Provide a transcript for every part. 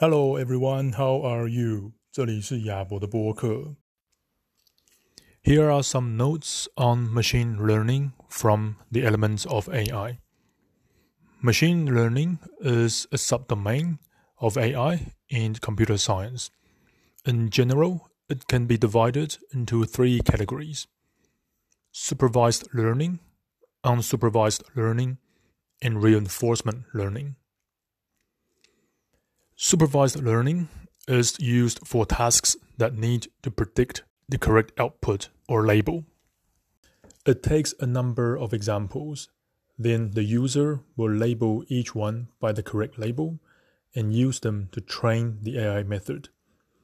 Hello everyone, how are you? 这里是亚博的播客。Here are some notes on machine learning from the elements of AI. Machine learning is a subdomain of AI in computer science. In general, it can be divided into three categories supervised learning, unsupervised learning, and reinforcement learning. Supervised learning is used for tasks that need to predict the correct output or label. It takes a number of examples, then the user will label each one by the correct label and use them to train the AI method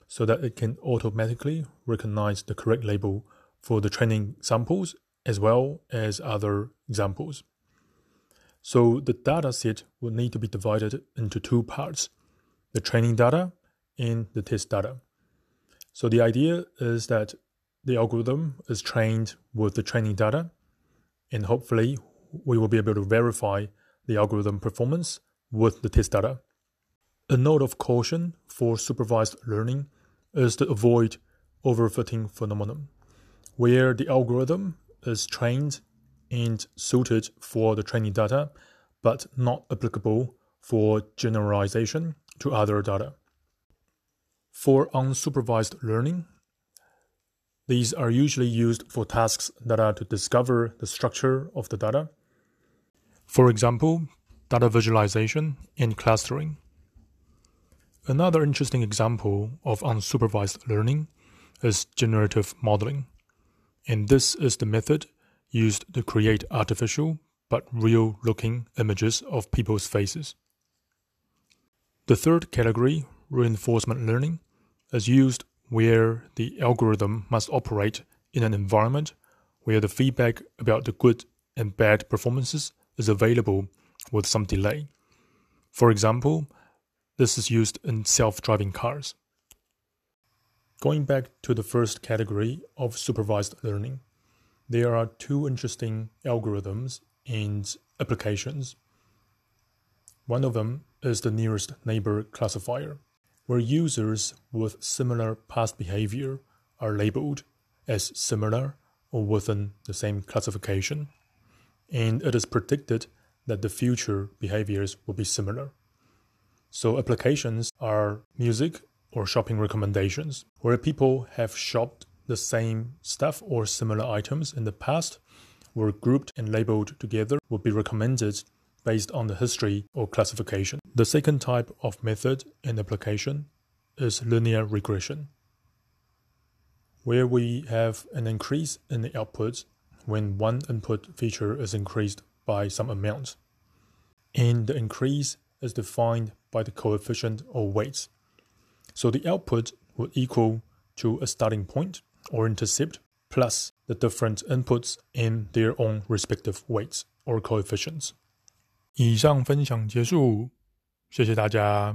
so that it can automatically recognize the correct label for the training samples as well as other examples. So the data set will need to be divided into two parts the training data and the test data. So the idea is that the algorithm is trained with the training data, and hopefully we will be able to verify the algorithm performance with the test data. A note of caution for supervised learning is to avoid overfitting phenomenon, where the algorithm is trained and suited for the training data, but not applicable for generalization to other data. For unsupervised learning, these are usually used for tasks that are to discover the structure of the data. For example, data visualization and clustering. Another interesting example of unsupervised learning is generative modeling. And this is the method used to create artificial but real looking images of people's faces. The third category, reinforcement learning, is used where the algorithm must operate in an environment where the feedback about the good and bad performances is available with some delay. For example, this is used in self driving cars. Going back to the first category of supervised learning, there are two interesting algorithms and applications. One of them is the nearest neighbor classifier, where users with similar past behavior are labeled as similar or within the same classification, and it is predicted that the future behaviors will be similar. So, applications are music or shopping recommendations, where people have shopped the same stuff or similar items in the past were grouped and labeled together would be recommended based on the history or classification. The second type of method and application is linear regression, where we have an increase in the output when one input feature is increased by some amount. And the increase is defined by the coefficient or weights. So the output would equal to a starting point or intercept plus the different inputs in their own respective weights or coefficients. 以上分享结束，谢谢大家。